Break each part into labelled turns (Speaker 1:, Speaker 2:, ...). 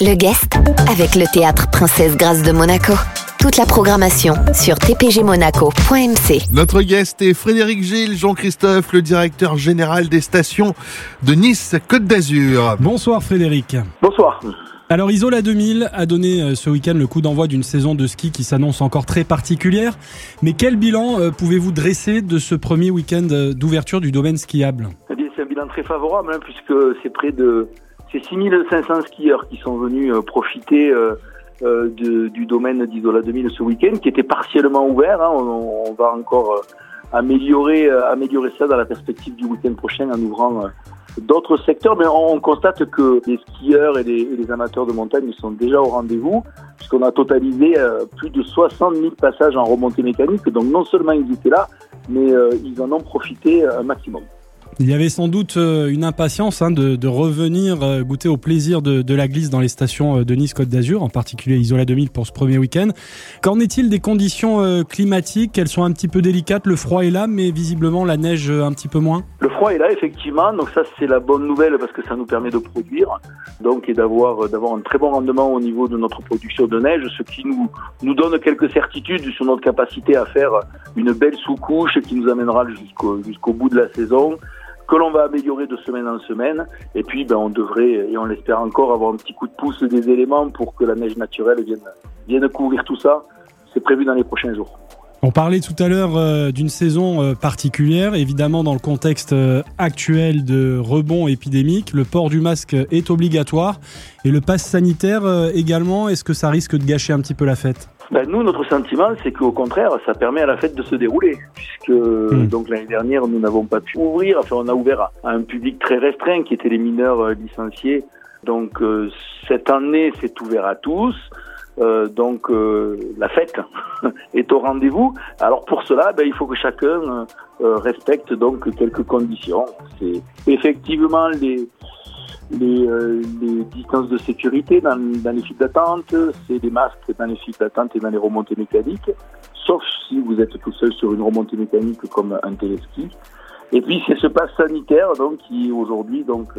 Speaker 1: Le guest avec le théâtre Princesse Grâce de Monaco. Toute la programmation sur tpgmonaco.mc.
Speaker 2: Notre guest est Frédéric Gilles, Jean-Christophe, le directeur général des stations de Nice Côte d'Azur.
Speaker 3: Bonsoir Frédéric.
Speaker 4: Bonsoir.
Speaker 3: Alors Isola 2000 a donné euh, ce week-end le coup d'envoi d'une saison de ski qui s'annonce encore très particulière. Mais quel bilan euh, pouvez-vous dresser de ce premier week-end euh, d'ouverture du domaine skiable?
Speaker 4: Eh bien, c'est un bilan très favorable hein, puisque c'est près de c'est 6500 skieurs qui sont venus profiter euh, de, du domaine d'Isola 2000 ce week-end, qui était partiellement ouvert. Hein. On, va encore euh, améliorer, euh, ça dans la perspective du week-end prochain en ouvrant d'autres secteurs, mais on, constate que les skieurs et les, amateurs de montagne sont déjà au rendez-vous, puisqu'on a totalisé plus de 60 000 passages en remontée mécanique. Donc non seulement ils étaient là, mais ils en ont profité un maximum.
Speaker 3: Il y avait sans doute euh, une impatience hein, de, revenir euh, goûter au plaisir de, la glisse dans les stations euh, de Nice-Côte d'Azur, en particulier Isola 2000 pour ce premier week-end. Qu'en est-il des conditions climatiques? Elles sont un petit peu délicates, le froid est là, mais visiblement la neige un petit peu moins.
Speaker 4: Le froid est là, effectivement, donc ça c'est la bonne nouvelle parce que ça nous permet de produire donc, et d'avoir, d'avoir un très bon rendement au niveau de notre production de neige, ce qui nous, nous donne quelques certitudes sur notre capacité à faire une belle sous-couche qui nous amènera jusqu'au, jusqu'au bout de la saison que l'on va améliorer de semaine en semaine. Et puis, ben, on devrait, et on l'espère encore, avoir un petit coup de pouce des éléments pour que la neige naturelle vienne, vienne couvrir tout ça. C'est prévu dans les prochains jours.
Speaker 3: On parlait tout à l'heure euh, d'une saison euh, particulière, évidemment dans le contexte euh, actuel de rebond épidémique, le port du masque est obligatoire et le pass sanitaire également. Est-ce que ça risque de gâcher un petit peu la fête?
Speaker 4: Ben nous, notre sentiment, c'est qu'au contraire, ça permet à la fête de se dérouler, puisque hmm. donc l'année dernière, nous n'avons pas pu ouvrir. Enfin, on a ouvert à un public très restreint, qui étaient les mineurs licenciés. Donc cette année, c'est ouvert à tous. Euh, donc euh, la fête est au rendez-vous. Alors pour cela, ben, il faut que chacun euh, respecte donc quelques conditions. C'est effectivement les les, les, distances de sécurité dans, dans les files d'attente, c'est des masques dans les files d'attente et dans les remontées mécaniques, sauf si vous êtes tout seul sur une remontée mécanique comme un téléski. Et puis c'est ce pass sanitaire donc qui est aujourd'hui donc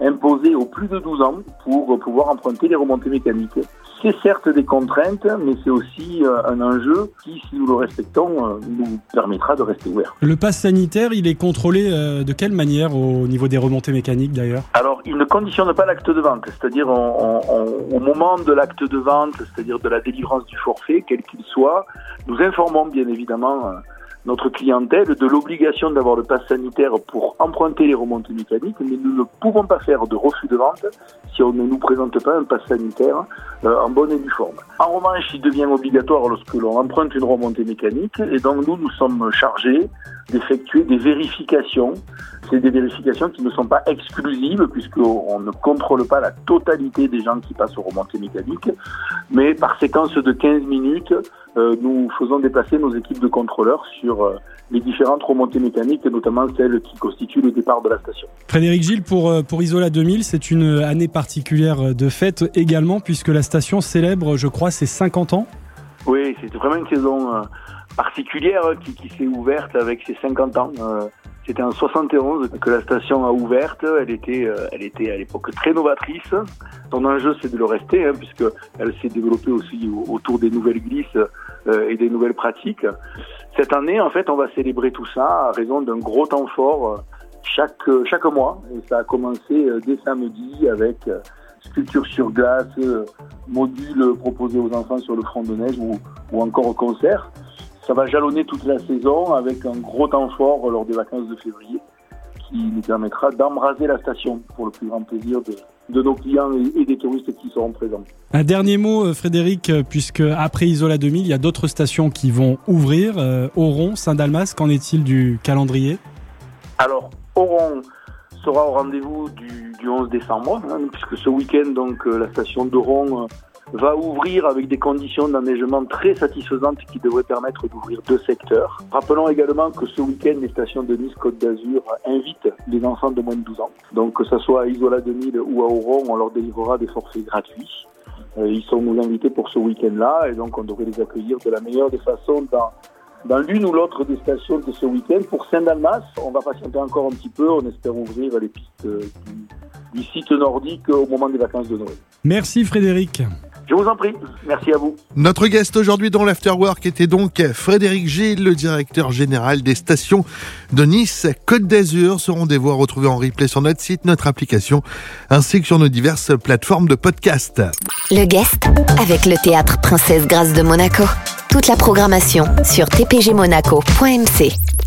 Speaker 4: imposé aux plus de 12 ans pour pouvoir emprunter les remontées mécaniques. C'est certes des contraintes, mais c'est aussi euh, un enjeu qui, si nous le respectons, euh, nous permettra de rester ouverts.
Speaker 3: Le pass sanitaire, il est contrôlé euh, de quelle manière au niveau des remontées mécaniques d'ailleurs?
Speaker 4: Alors, il ne conditionne pas l'acte de vente, c'est-à-dire au moment de l'acte de vente, c'est-à-dire de la délivrance du forfait, quel qu'il soit, nous informons bien évidemment notre clientèle de l'obligation d'avoir le pass sanitaire pour emprunter les remontées mécaniques, mais nous ne pouvons pas faire de refus de vente si on ne nous présente pas un pass sanitaire euh, en bonne et due forme. En revanche, il devient obligatoire lorsque l'on emprunte une remontée mécanique, et donc nous, nous sommes chargés d'effectuer des vérifications. C'est des vérifications qui ne sont pas exclusives, puisqu'on ne contrôle pas la totalité des gens qui passent aux remontées mécaniques, mais par séquence de 15 minutes, euh, nous faisons déplacer nos équipes de contrôleurs sur euh, les différentes remontées mécaniques, notamment celles qui constituent le départ de la station.
Speaker 3: Frédéric Gilles, pour, euh, pour Isola 2000, c'est une année particulière de fête également, puisque la station célèbre, je crois, ses 50 ans.
Speaker 4: Oui, c'est vraiment une saison particulière qui, qui s'est ouverte avec ses 50 ans. C'était en 71 que la station a ouverte. Elle était, euh, elle était à l'époque très novatrice. Son enjeu, c'est de le rester, hein, puisque s'est développée aussi autour des nouvelles glisses euh, et des nouvelles pratiques. Cette année, en fait, on va célébrer tout ça à raison d'un gros temps fort euh, chaque chaque mois. Et ça a commencé dès samedi avec sculpture sur glace, modules proposés aux enfants sur le front de neige ou encore au concert ça va jalonner toute la saison avec un gros temps fort lors des vacances de février qui nous permettra d'embraser la station pour le plus grand plaisir de, nos clients et, des touristes qui seront présents.
Speaker 3: Un dernier mot, euh, Frédéric, euh, puisque après Isola 2000, il y a d'autres stations qui vont ouvrir. Euh, Oron, Saint-Dalmas, qu'en est-il du calendrier?
Speaker 4: Alors, Oron sera au rendez-vous du, 11 décembre, hein, puisque ce week-end, donc, la station d'Oron va ouvrir avec des conditions d'enneigement très satisfaisantes qui devraient permettre d'ouvrir deux secteurs. Rappelons également que ce week-end, les stations de Nice Côte d'Azur invitent les enfants de moins de 12 ans. Donc que ce soit à Isola 2000 ou à Auron, on leur délivrera des forfaits gratuits. Euh, ils sont nous invités pour ce week-end-là et donc on devrait les accueillir de la meilleure des façons dans l'une ou l'autre des stations de ce week-end. Pour Saint-Dalmas, on va patienter encore un petit peu. On espère ouvrir les pistes du du site nordique au moment des vacances de Noël.
Speaker 3: Merci Frédéric.
Speaker 4: Je vous en prie, merci à vous.
Speaker 2: Notre guest aujourd'hui dans l'Afterwork était donc Frédéric Gilles, le directeur général des stations de Nice Côte d'Azur. Ce rendez-vous à retrouver en replay sur notre site, notre application, ainsi que sur nos diverses plateformes de podcast.
Speaker 1: Le guest avec le théâtre Princesse Grâce de Monaco. Toute la programmation sur tpgmonaco.mc.